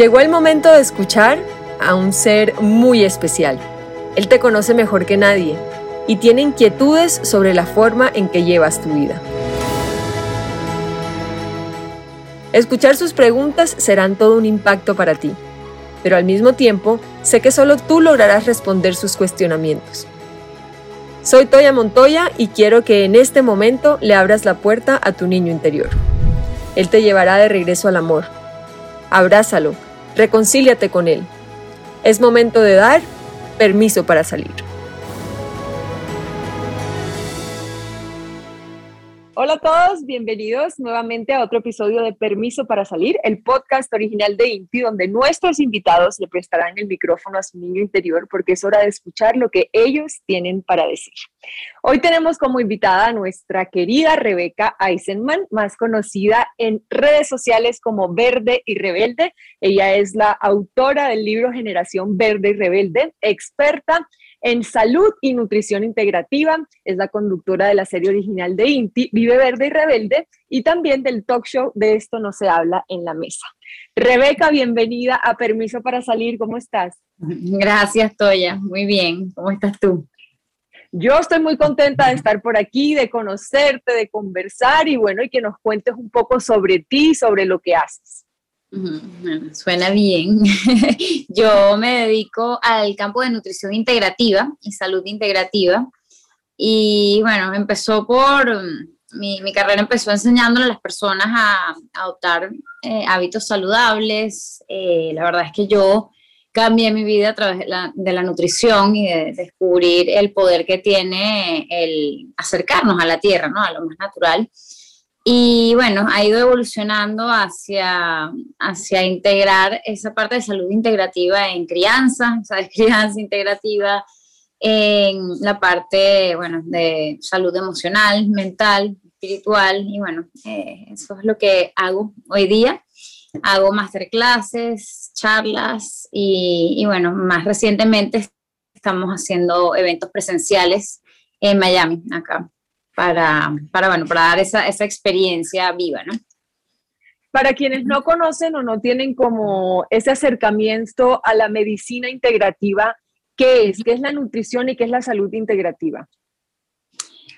Llegó el momento de escuchar a un ser muy especial. Él te conoce mejor que nadie y tiene inquietudes sobre la forma en que llevas tu vida. Escuchar sus preguntas serán todo un impacto para ti, pero al mismo tiempo sé que solo tú lograrás responder sus cuestionamientos. Soy Toya Montoya y quiero que en este momento le abras la puerta a tu niño interior. Él te llevará de regreso al amor. Abrázalo, reconcíliate con él. Es momento de dar permiso para salir. Hola a todos, bienvenidos nuevamente a otro episodio de Permiso para Salir, el podcast original de INTI, donde nuestros invitados le prestarán el micrófono a su niño interior porque es hora de escuchar lo que ellos tienen para decir. Hoy tenemos como invitada a nuestra querida Rebeca Eisenman, más conocida en redes sociales como Verde y Rebelde. Ella es la autora del libro Generación Verde y Rebelde, experta en salud y nutrición integrativa. Es la conductora de la serie original de INTI, Vive Verde y Rebelde, y también del talk show De esto no se habla en la mesa. Rebeca, bienvenida a Permiso para Salir. ¿Cómo estás? Gracias, Toya. Muy bien. ¿Cómo estás tú? Yo estoy muy contenta de estar por aquí, de conocerte, de conversar y bueno, y que nos cuentes un poco sobre ti, sobre lo que haces suena bien. Yo me dedico al campo de nutrición integrativa y salud integrativa. Y bueno, empezó por, mi, carrera empezó enseñándole a las personas a, adoptar eh, hábitos saludables. Eh, la verdad es que yo cambié mi vida a través de la, de la, nutrición y de descubrir el poder que tiene el acercarnos a la tierra, ¿no? a lo más natural. Y bueno, ha ido evolucionando hacia, hacia integrar esa parte de salud integrativa en crianza, ¿sabes? Crianza integrativa, en la parte, bueno, de salud emocional, mental, espiritual, y bueno, eh, eso es lo que hago hoy día. Hago masterclasses, charlas y, y bueno, más recientemente estamos haciendo eventos presenciales en Miami, acá para, para, bueno, para dar esa, esa experiencia viva, ¿no? Para quienes no conocen o no tienen como ese acercamiento a la medicina integrativa, ¿qué es? ¿Qué es la nutrición y qué es la salud integrativa?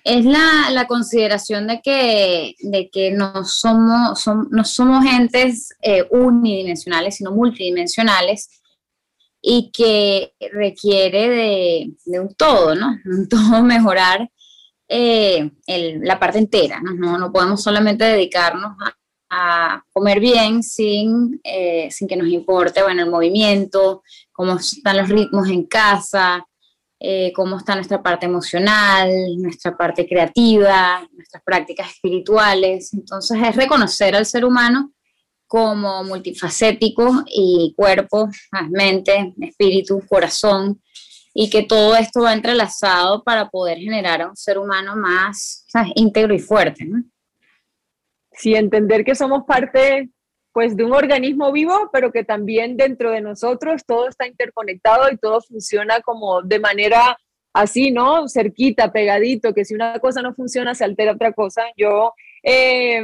Es la, la consideración de que, de que no, somos, no somos entes eh, unidimensionales, sino multidimensionales y que requiere de, de un todo, ¿no? Un todo mejorar eh, la parte entera, ¿no? ¿no? podemos solamente dedicarnos a, comer bien sin, eh, sin que nos importe, bueno, el movimiento, cómo están los ritmos en casa, eh, cómo está nuestra parte emocional, nuestra parte creativa, nuestras prácticas espirituales. Entonces es reconocer al ser humano como multifacético y cuerpo, mente, espíritu, corazón, y que todo esto va entrelazado para poder generar a un ser humano más íntegro y fuerte. ¿no? Sí, entender que somos parte pues de un organismo vivo, pero que también dentro de nosotros todo está interconectado y todo funciona como de manera así, ¿no? Cerquita, pegadito, que si una cosa no funciona se altera otra cosa. Yo eh,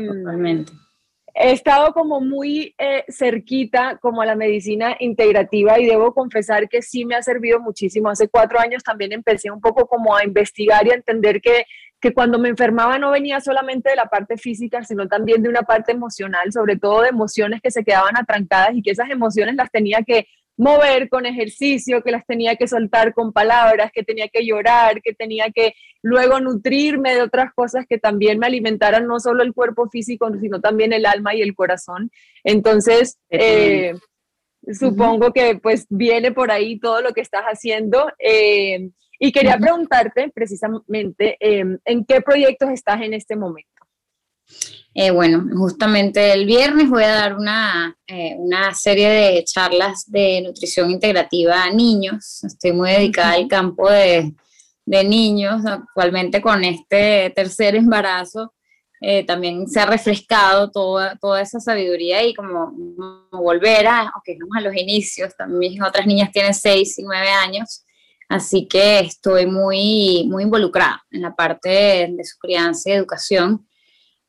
he estado como muy eh, cerquita como a la medicina integrativa y debo confesar que sí me ha servido muchísimo. Hace cuatro años también empecé un poco como a investigar y a entender que, que cuando me enfermaba no venía solamente de la parte física, sino también de una parte emocional, sobre todo de emociones que se quedaban atrancadas y que esas emociones las tenía que mover con ejercicio, que las tenía que soltar con palabras, que tenía que llorar, que tenía que luego nutrirme de otras cosas que también me alimentaran no solo el cuerpo físico, sino también el alma y el corazón. Entonces, eh, supongo que pues viene por ahí todo lo que estás haciendo. Eh, y quería preguntarte precisamente eh, en qué proyectos estás en este momento. Eh, bueno, justamente el viernes voy a dar una, eh, una, serie de charlas de nutrición integrativa a niños. Estoy muy dedicada al campo de, de, niños. Actualmente con este tercer embarazo eh, también se ha refrescado toda, toda esa sabiduría y como, volver a, ok, vamos a los inicios. También otras niñas tienen 6 y 9 años. Así que estoy muy, muy involucrada en la parte de, de su crianza y educación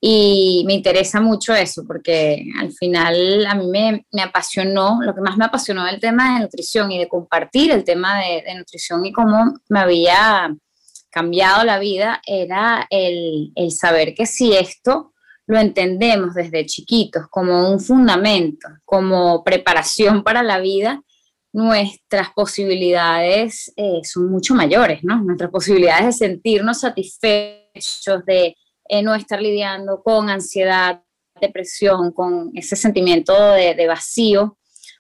Y me interesa mucho eso, porque al final a mí me, me, apasionó, lo que más me apasionó del tema de nutrición y de compartir el tema de, nutrición y cómo me había cambiado la vida, era el, el saber que si esto lo entendemos desde chiquitos como un fundamento, como preparación para la vida, nuestras posibilidades eh, son mucho mayores, ¿no? Nuestras posibilidades de sentirnos satisfechos, de eh, no estar lidiando con ansiedad, depresión, con ese sentimiento de, vacío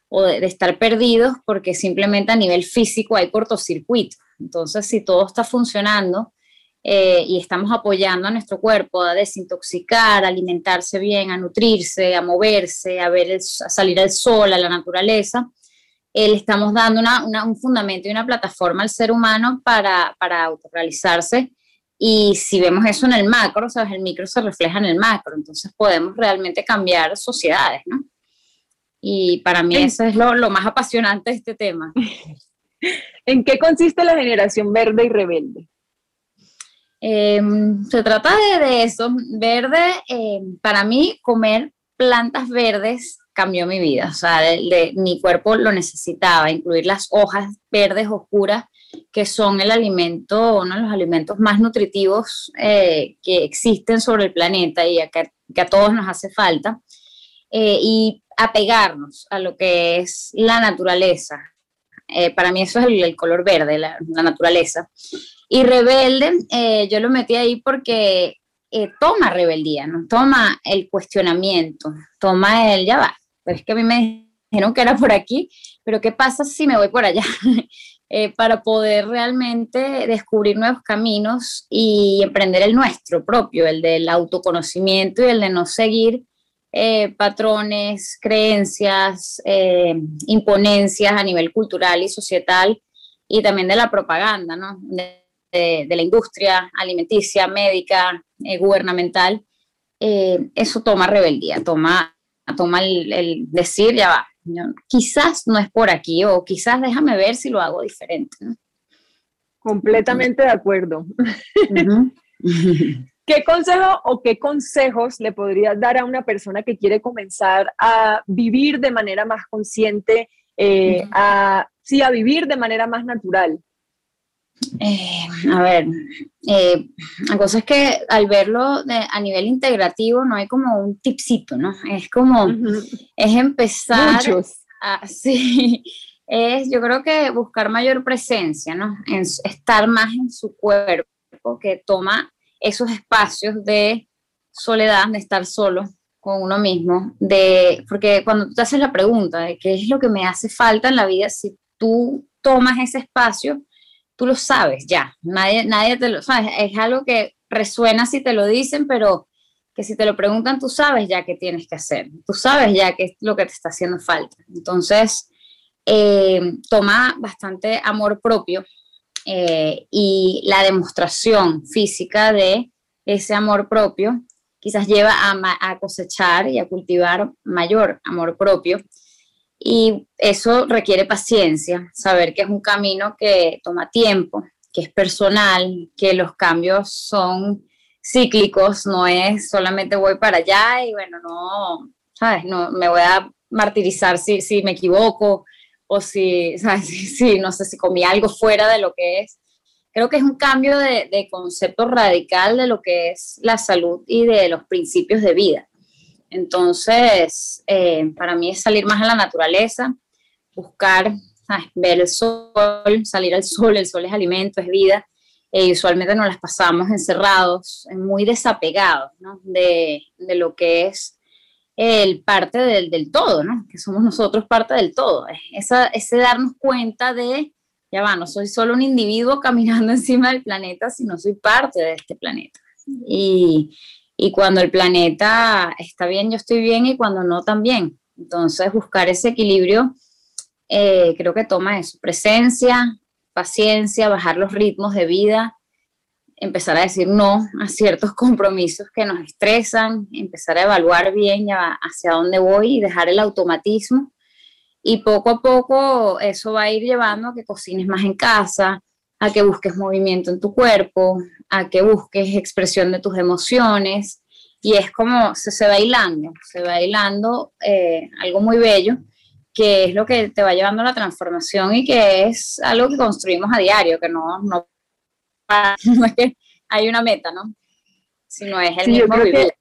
o de, estar perdidos porque simplemente a nivel físico hay cortocircuito. Entonces, si todo está funcionando eh, y estamos apoyando a nuestro cuerpo a desintoxicar, a alimentarse bien, a nutrirse, a moverse, a, salir al sol, a la naturaleza, eh, le estamos dando un fundamento y una plataforma al ser humano para, para autorrealizarse y si vemos eso en el macro, ¿sabes? El micro se refleja en el macro, entonces podemos realmente cambiar sociedades, ¿no? Y para mí eso es lo, lo más apasionante de este tema. ¿En qué consiste la generación verde y rebelde? Em, se trata de, eso. Verde, em, para mí, comer plantas verdes cambió mi vida. O sea, de, mi cuerpo lo necesitaba, incluir las hojas verdes oscuras que son el alimento, uno de los alimentos más nutritivos eh, que existen sobre el planeta y que, a todos nos hace falta, eh, y apegarnos a lo que es la naturaleza. Eh, para mí eso es el, color verde, la, naturaleza. Y rebelde, yo lo metí ahí porque toma rebeldía. Toma el cuestionamiento, toma el, ya va, pero es que a mí me dijeron que era por aquí, pero ¿qué pasa si me voy por allá? Eh, para poder realmente descubrir nuevos caminos y emprender el nuestro propio, el del autoconocimiento y el de no seguir eh, patrones, creencias, eh, imponencias a nivel cultural y societal y también de la propaganda, ¿no? de, la industria alimenticia, médica, gubernamental. eso toma rebeldía, toma, toma el decir, ya va, quizás no es por aquí o quizás déjame ver si lo hago diferente. Completamente de acuerdo. ¿Qué consejo o qué consejos le podrías dar a una persona que quiere comenzar a vivir de manera más consciente, eh, a, sí, a vivir de manera más natural? Eh, a ver, eh, la cosa es que al verlo a nivel integrativo no hay como un tipcito, ¿no? Es como, es empezar Muchos. a, sí, es yo creo que buscar mayor presencia, ¿no? En, estar más en su cuerpo, que toma esos espacios de soledad, de estar solo con uno mismo, de, porque cuando tú te haces la pregunta de qué es lo que me hace falta en la vida, si tú tomas ese espacio, tú lo sabes ya, nadie, nadie te lo sabe, es algo que resuena si te lo dicen, pero que si te lo preguntan, tú sabes ya qué tienes que hacer, tú sabes ya qué es lo que te está haciendo falta. Entonces, eh, toma bastante amor propio eh, y la demostración física de ese amor propio quizás lleva a, a cosechar y a cultivar mayor amor propio y eso requiere paciencia, saber que es un camino que toma tiempo, que es personal, que los cambios son cíclicos, no es solamente voy para allá y bueno, no, ¿sabes? No, me voy a martirizar si, si me equivoco o si, ¿sabes? Si, no sé, si comí algo fuera de lo que es. Creo que es un cambio de, de concepto radical de lo que es la salud y de los principios de vida. Entonces, eh, para mí es salir más a la naturaleza, buscar, ver el sol, salir al sol, el sol es alimento, es vida. y usualmente nos las pasamos encerrados, muy desapegados de, de, lo que es el parte del, del, todo, ¿no? que somos nosotros parte del todo. Esa, ese darnos cuenta de, ya va, no soy solo un individuo caminando encima del planeta, sino soy parte de este planeta. Y, y cuando el planeta está bien, yo estoy bien y cuando no, también. Entonces, buscar ese equilibrio eh, creo que toma eso, presencia, paciencia, bajar los ritmos de vida, empezar a decir no a ciertos compromisos que nos estresan, empezar a evaluar bien hacia dónde voy y dejar el automatismo. Y poco a poco eso va a ir llevando a que cocines más en casa, a que busques movimiento en tu cuerpo, a que busques expresión de tus emociones, y es como se, se va hilando, se va hilando eh, algo muy bello que es lo que te va llevando a la transformación y que es algo que construimos a diario, que no, no, no es que hay una meta, ¿no? Sino es el mismo vivir.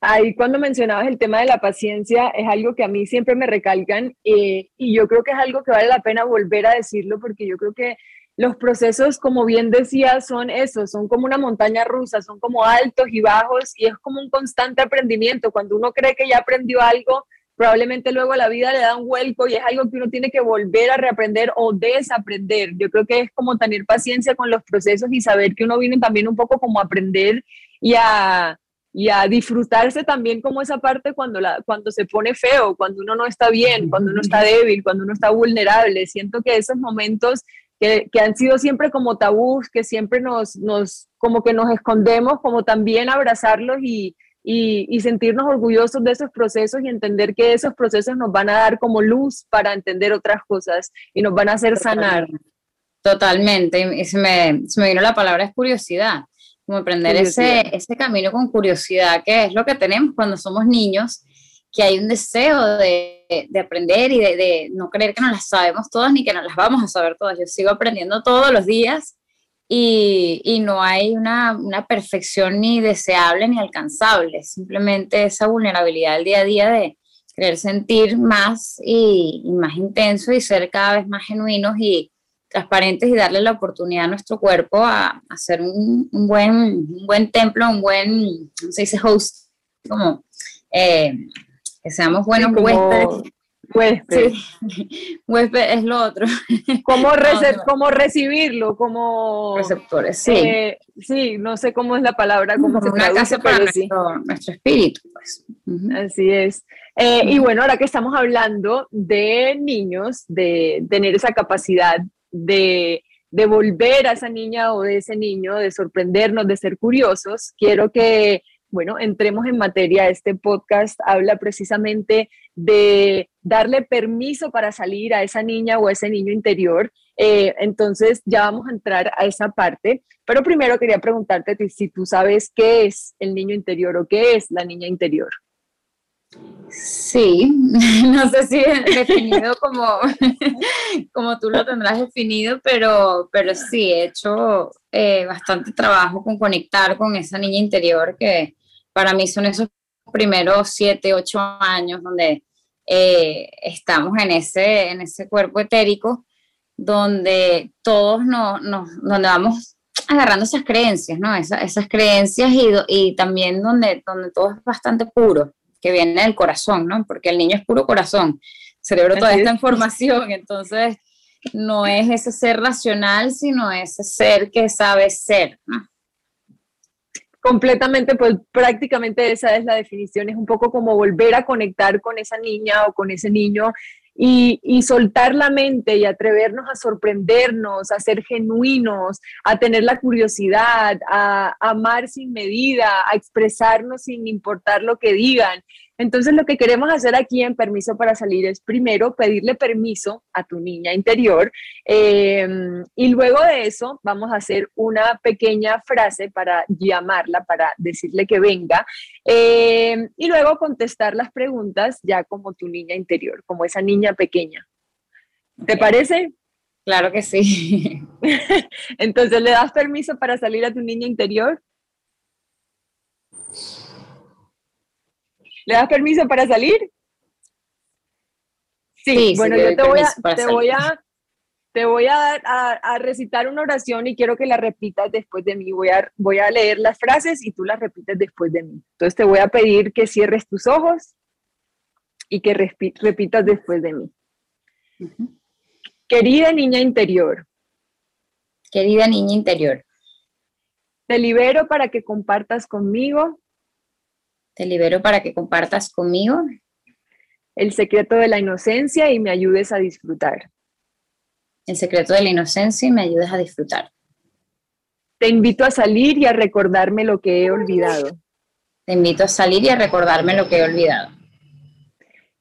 Ahí cuando mencionabas el tema de la paciencia, es algo que a mí siempre me recalcan eh, y yo creo que es algo que vale la pena volver a decirlo porque yo creo que los procesos, como bien decía, son eso, son como una montaña rusa, son como altos y bajos y es como un constante aprendimiento. Cuando uno cree que ya aprendió algo, probablemente luego la vida le da un vuelco y es algo que uno tiene que volver a reaprender o desaprender. Yo creo que es como tener paciencia con los procesos y saber que uno viene también un poco como a aprender y a, y a disfrutarse también como esa parte cuando, la, cuando se pone feo, cuando uno no está bien, cuando uno está débil, cuando uno está vulnerable. Siento que esos momentos que, que, han sido siempre como tabús, que siempre nos, nos, como que nos escondemos, como también abrazarlos y, y, sentirnos orgullosos de esos procesos y entender que esos procesos nos van a dar como luz para entender otras cosas y nos van a hacer sanar. Totalmente, y se me, se me vino la palabra es curiosidad, como aprender ese, ese camino con curiosidad, que es lo que tenemos cuando somos niños, que hay un deseo de, de aprender y de, de, no creer que no las sabemos todas ni que no las vamos a saber todas. Yo sigo aprendiendo todos los días y, no hay una, perfección ni deseable ni alcanzable, simplemente esa vulnerabilidad del día a día de querer sentir más y, más intenso y ser cada vez más genuinos y transparentes y darle la oportunidad a nuestro cuerpo a, hacer un, buen, buen templo, un buen, no se dice host, como eh, que seamos buenos huéspedes Huésped. Huésped es lo otro. ¿Cómo, recibirlo? Como receptores, sí. Eh, sí, no sé cómo es la palabra, cómo se una casa para nuestro, espíritu, pues. Así es. Eh, y bueno, ahora que estamos hablando de niños, de tener esa capacidad de, de volver a esa niña o de ese niño, de sorprendernos, de ser curiosos, quiero que bueno, entremos en materia. Este podcast habla precisamente de darle permiso para salir a esa niña o a ese niño interior. Eh, entonces ya vamos a entrar a esa parte, pero primero quería preguntarte si tú sabes qué es el niño interior o qué es la niña interior. Sí, no sé si definido como, como tú lo tendrás definido, pero, pero sí, he hecho eh, bastante trabajo con conectar con esa niña interior que, para mí son esos primeros siete, ocho años donde eh, estamos en ese, en ese cuerpo etérico, donde todos nos, donde vamos agarrando esas creencias, ¿no? esas creencias y, y, también donde, donde todo es bastante puro, que viene del corazón, ¿no? Porque el niño es puro corazón, cerebro toda esta información, entonces no es ese ser racional, sino ese ser que sabe ser, ¿no? Completamente, pues prácticamente esa es la definición, es un poco como volver a conectar con esa niña o con ese niño y, y, soltar la mente y atrevernos a sorprendernos, a ser genuinos, a tener la curiosidad, a amar sin medida, a expresarnos sin importar lo que digan. Entonces lo que queremos hacer aquí en Permiso para Salir es primero pedirle permiso a tu niña interior em, y luego de eso vamos a hacer una pequeña frase para llamarla, para decirle que venga em, y luego contestar las preguntas ya como tu niña interior, como esa niña pequeña. ¿Te parece? Claro que sí. Entonces, ¿le das permiso para salir a tu niña interior? ¿Le das permiso para salir? Sí, bueno, yo te voy, a, te voy a, te voy a, a, recitar una oración y quiero que la repitas después de mí. Voy a, voy a leer las frases y tú las repites después de mí. Entonces te voy a pedir que cierres tus ojos y que repitas después de mí. Querida niña interior. Querida niña interior. Te libero para que compartas conmigo te libero para que compartas conmigo el secreto de la inocencia y me ayudes a disfrutar. El secreto de la inocencia y me ayudes a disfrutar. Te invito a salir y a recordarme lo que he olvidado. Te invito a salir y a recordarme lo que he olvidado.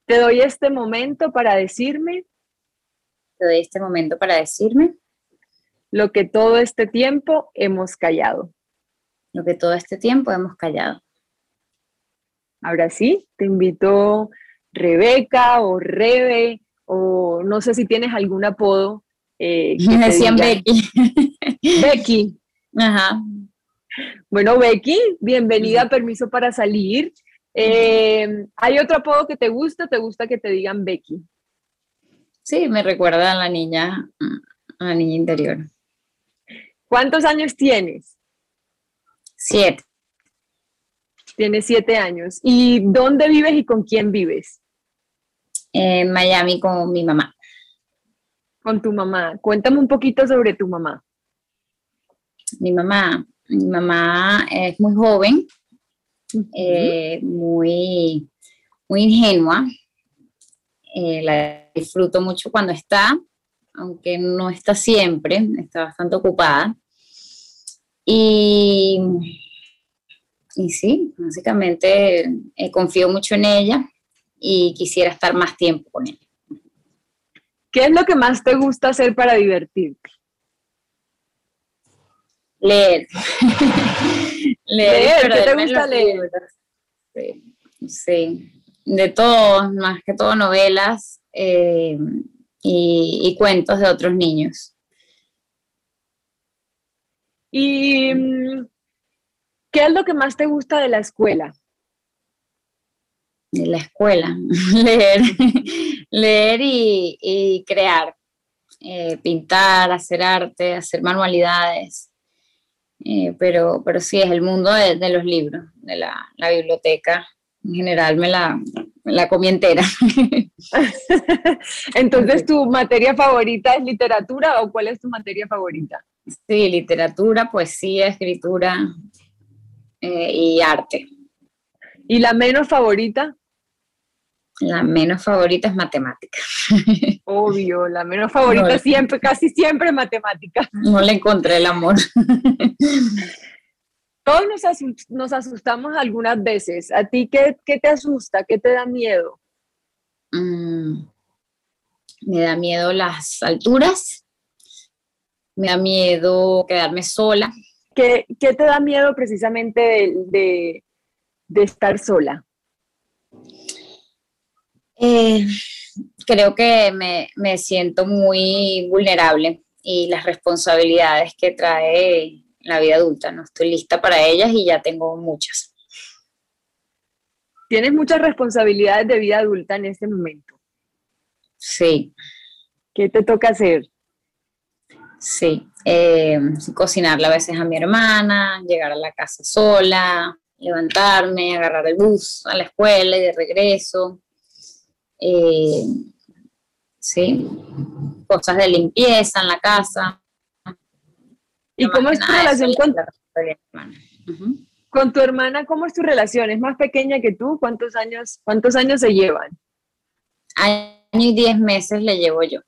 Te doy este momento para decirme. Te doy este momento para decirme. Lo que todo este tiempo hemos callado. Lo que todo este tiempo hemos callado Ahora sí, te invito Rebeca o Rebe, o no sé si tienes algún apodo. Eh, que Me decían Becky. Becky. Ajá. Bueno, Becky, bienvenida, permiso para salir. Eh, ¿Hay otro apodo que te gusta? ¿Te gusta que te digan Becky? Sí, me recuerda a la niña, a la niña interior. ¿Cuántos años tienes? Siete. Tienes siete años. ¿Y dónde vives y con quién vives? En Miami con mi mamá. Con tu mamá. Cuéntame un poquito sobre tu mamá. Mi mamá, mi mamá es muy joven, eh, muy, muy ingenua. Eh, la disfruto mucho cuando está, aunque no está siempre, está bastante ocupada. Y, y sí, básicamente eh, confío mucho en ella y quisiera estar más tiempo con ella. ¿Qué es lo que más te gusta hacer para divertirte? Leer. leer, ¿qué te gusta leer? Sí, de todo, más que todo novelas eh, y, cuentos de otros niños. ¿Y mm, qué es lo que más te gusta de la escuela? De la escuela, leer, leer y, crear, eh, pintar, hacer arte, hacer manualidades. Eh, pero, pero sí, es el mundo de, los libros, de la, biblioteca. En general me la, la comí entera. Entonces, ¿tu materia favorita es literatura o cuál es tu materia favorita? Sí, literatura, poesía, escritura eh, y arte. ¿Y la menos favorita? La menos favorita es matemática. Obvio, la menos favorita siempre, casi siempre es matemática. No le encontré el amor. Todos nos, asustamos algunas veces. ¿A ti qué, te asusta? ¿Qué te da miedo? Mm, me da miedo las alturas. Me da miedo quedarme sola. ¿Qué, te da miedo precisamente de estar sola? Eh, creo que me, me, siento muy vulnerable y las responsabilidades que trae la vida adulta. No estoy lista para ellas y ya tengo muchas. Tienes muchas responsabilidades de vida adulta en este momento. Sí. ¿Qué te toca hacer? Sí, eh, cocinarle a veces a mi hermana, llegar a la casa sola, levantarme, agarrar el bus a la escuela y de regreso, eh, sí, cosas de limpieza en la casa. ¿Y cómo es tu relación con, con tu hermana? ¿Cómo es tu relación? ¿Es más pequeña que tú? ¿Cuántos años, cuántos años se llevan? Año y diez meses le llevo yo.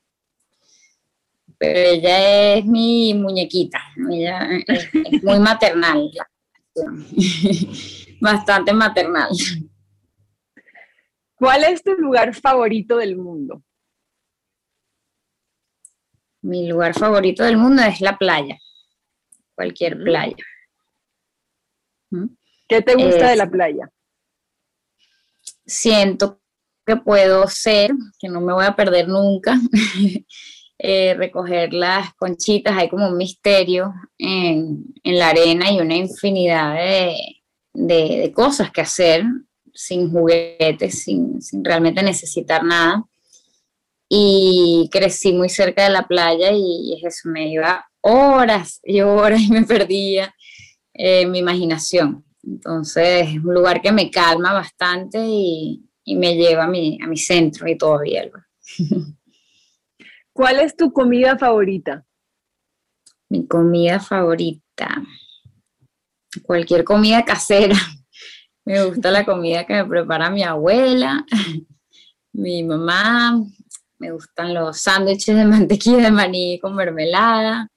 Pero ella es mi muñequita, ella es muy maternal, bastante maternal. ¿Cuál es tu lugar favorito del mundo? Mi lugar favorito del mundo es la playa, cualquier playa. ¿Qué te gusta de la playa? Siento que puedo ser, que no me voy a perder nunca, eh, recoger las conchitas, hay como un misterio en, la arena y una infinidad de cosas que hacer sin juguetes, sin, realmente necesitar nada. Y crecí muy cerca de la playa y, eso, me iba horas y horas y me perdía en mi imaginación. Entonces es un lugar que me calma bastante y, me lleva a mi, a mi centro y todavía. ¿Cuál es tu comida favorita? Mi comida favorita. Cualquier comida casera. Me gusta la comida que me prepara mi abuela, mi mamá. Me gustan los sándwiches de mantequilla de maní con mermelada,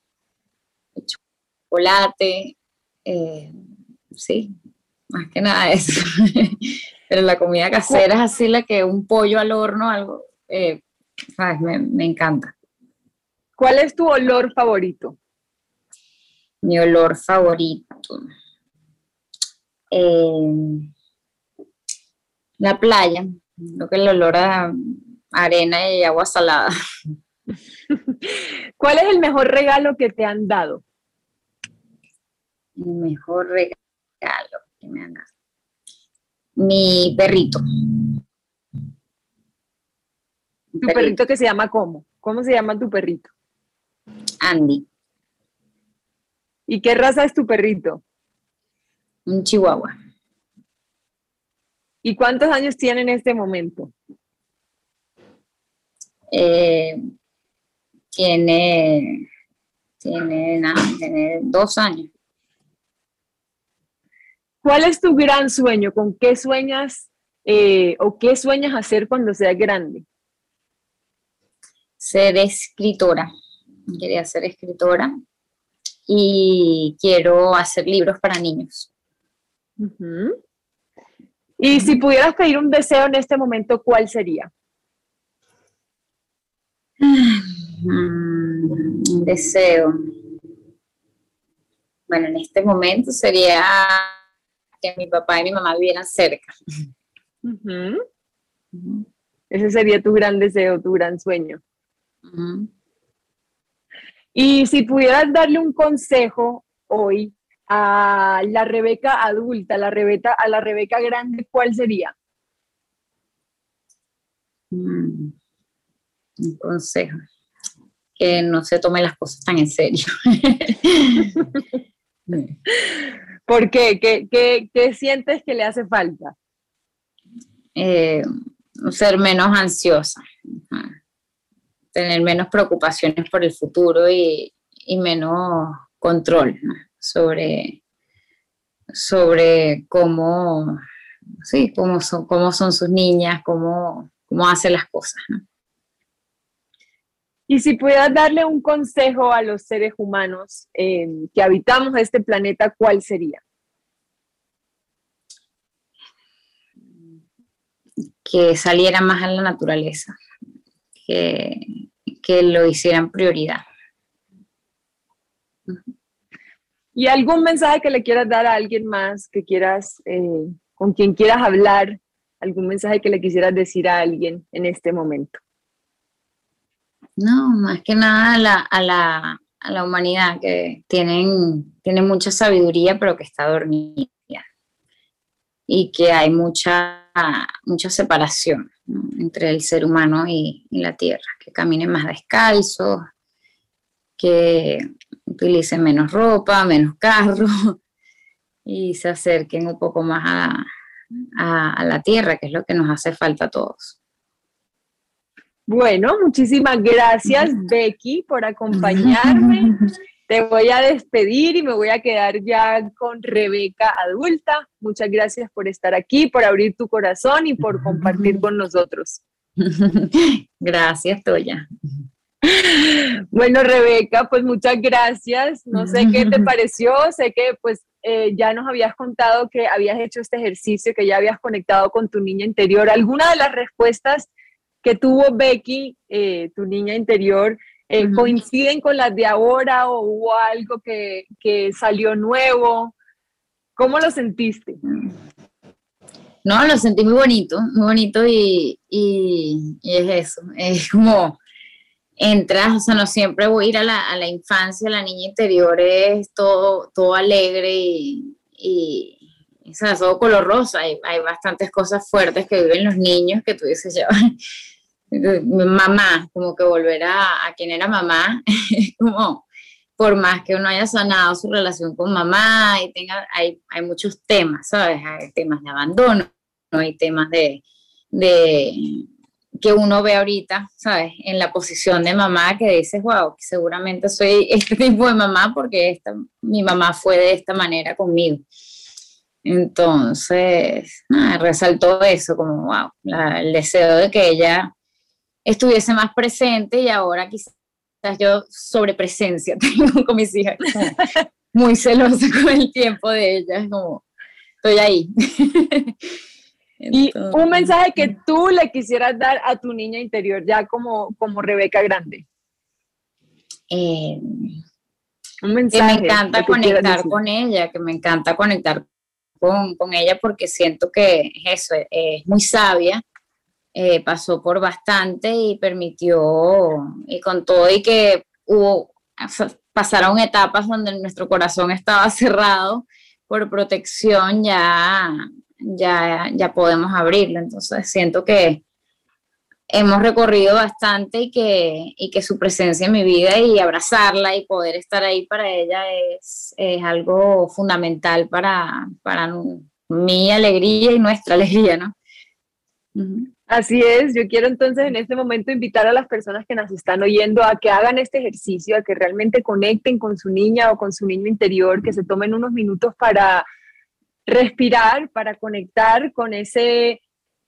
chocolate. Eh, sí, más que nada eso. Pero la comida casera es así, la que un pollo al horno, algo, eh, Me, me encanta. ¿Cuál es tu olor favorito? Mi olor favorito. Eh, La playa, lo que el olor a arena y agua salada. ¿Cuál es el mejor regalo que te han dado? El mejor regalo que me han dado. Mi perrito. ¿Tu perrito. que se llama cómo? ¿Cómo se llama tu perrito? Andy. ¿Y qué raza es tu perrito? Un chihuahua. ¿Y cuántos años tiene en este momento? Eh, tiene, tiene, tiene dos años. ¿Cuál es tu gran sueño? ¿Con qué sueñas eh, o qué sueñas hacer cuando seas grande? Ser escritora. Quería ser escritora y quiero hacer libros para niños. Y si pudieras pedir un deseo en este momento, ¿cuál sería? Un deseo. Bueno, en este momento sería que mi papá y mi mamá vivieran cerca. Ese sería tu gran deseo, tu gran sueño. Y si pudieras darle un consejo hoy a la Rebeca adulta, la Rebeca, a la Rebeca grande, ¿cuál sería? Mm, un consejo. Que no se tome las cosas tan en serio. ¿Por qué? ¿Qué, sientes que le hace falta? Eh, ser menos ansiosa, tener menos preocupaciones por el futuro y, menos control sobre, sobre cómo, sí, cómo, son, cómo son sus niñas, cómo, cómo hace las cosas. Y si pudieras darle un consejo a los seres humanos eh, que habitamos este planeta, ¿cuál sería? Que saliera más a la naturaleza, que, que lo hicieran prioridad. ¿Y algún mensaje que le quieras dar a alguien más que quieras, eh, con quien quieras hablar? ¿Algún mensaje que le quisieras decir a alguien en este momento? No, más que nada a la, a la, humanidad, que tienen, tienen mucha sabiduría, pero que está dormida. Y que hay mucha, mucha separación entre el ser humano y, la tierra, que caminen más descalzos, que utilicen menos ropa, menos carro y se acerquen un poco más a, a la tierra, que es lo que nos hace falta a todos. Bueno, muchísimas gracias Becky por acompañarme. Te voy a despedir y me voy a quedar ya con Rebeca adulta. Muchas gracias por estar aquí, por abrir tu corazón y por compartir con nosotros. Gracias, Toya. Bueno, Rebeca, pues muchas gracias. No sé qué te pareció. Sé que pues eh, ya nos habías contado que habías hecho este ejercicio, que ya habías conectado con tu niña interior. ¿Alguna de las respuestas que tuvo Becky, eh, tu niña interior, eh, coinciden con las de ahora o hubo algo que, salió nuevo? ¿Cómo lo sentiste? No, lo sentí muy bonito, muy bonito y, es eso, es como entras, o sea, no siempre voy a ir a la, infancia, la niña interior es todo, todo alegre y, y o sea, todo color rosa, hay, hay, bastantes cosas fuertes que viven los niños que tú dices, ya, mamá, como que volver a, quien era mamá, como por más que uno haya sanado su relación con mamá y tenga, hay, hay muchos temas, ¿sabes? Hay temas de abandono, ¿no? hay temas de, de que uno ve ahorita, ¿sabes? En la posición de mamá que dices, wow, seguramente soy este tipo de mamá porque esta, mi mamá fue de esta manera conmigo. Entonces, resaltó eso, como, wow, el deseo de que ella estuviese más presente y ahora quizás yo sobre presencia tengo con mis hijas, muy celosa con el tiempo de ellas, como estoy ahí. y un mensaje que tú le quisieras dar a tu niña interior, ya como, como Rebeca Grande. Eh, un mensaje. Que me encanta conectar con ella, que me encanta conectar con, con ella porque siento que es eso, es muy sabia eh, pasó por bastante y permitió, y con todo y que hubo, pasaron etapas donde nuestro corazón estaba cerrado por protección, ya, ya, ya podemos abrirlo. Entonces siento que hemos recorrido bastante y que, y que su presencia en mi vida y abrazarla y poder estar ahí para ella es, es algo fundamental para, para mi alegría y nuestra alegría, ¿no? Así es, yo quiero entonces en este momento invitar a las personas que nos están oyendo a que hagan este ejercicio, a que realmente conecten con su niña o con su niño interior, que se tomen unos minutos para respirar, para conectar con ese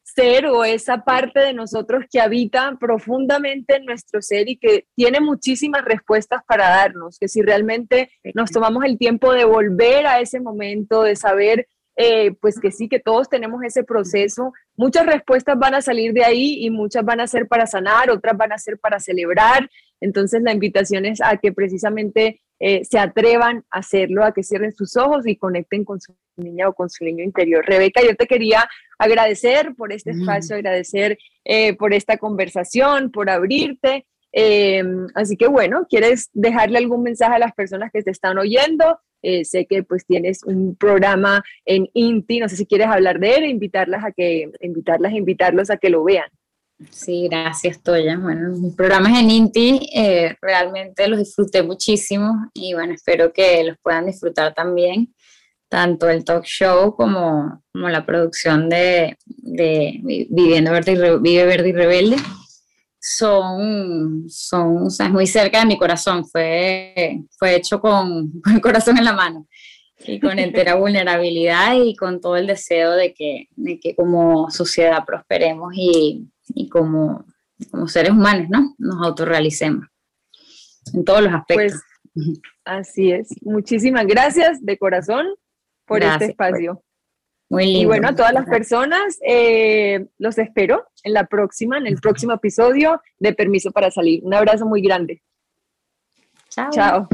ser o esa parte de nosotros que habita profundamente en nuestro ser y que tiene muchísimas respuestas para darnos, que si realmente nos tomamos el tiempo de volver a ese momento, de saber eh, pues que sí, que todos tenemos ese proceso. Muchas respuestas van a salir de ahí y muchas van a ser para sanar, otras van a ser para celebrar. Entonces la invitación es a que precisamente eh, se atrevan a hacerlo, a que cierren sus ojos y conecten con su niña o con su niño interior. Rebeca, yo te quería agradecer por este espacio, agradecer eh, por esta conversación, por abrirte. así que bueno, ¿quieres dejarle algún mensaje a las personas que te están oyendo? Eh, sé que pues tienes un programa en INTI, no sé si quieres hablar de él, invitarlas a que, invitarlas, invitarlos a que lo vean. Sí, gracias, Toya. Bueno, mis programas en INTI eh, realmente los disfruté muchísimo y bueno, espero que los puedan disfrutar también, tanto el talk show como, como la producción de, de Viviendo Verde Vive Verde y Rebelde son, son o sea, muy cerca de mi corazón. Fue, fue hecho con, el corazón en la mano y con entera vulnerabilidad y con todo el deseo de que, de que como sociedad prosperemos y, y como, como seres humanos, ¿no? Nos autorrealicemos en todos los aspectos. Pues, así es. Muchísimas gracias de corazón por este espacio. Y bueno, a todas las personas, eh, los espero en la próxima, en el próximo episodio de Permiso para Salir. Un abrazo muy grande. Chao. Chao.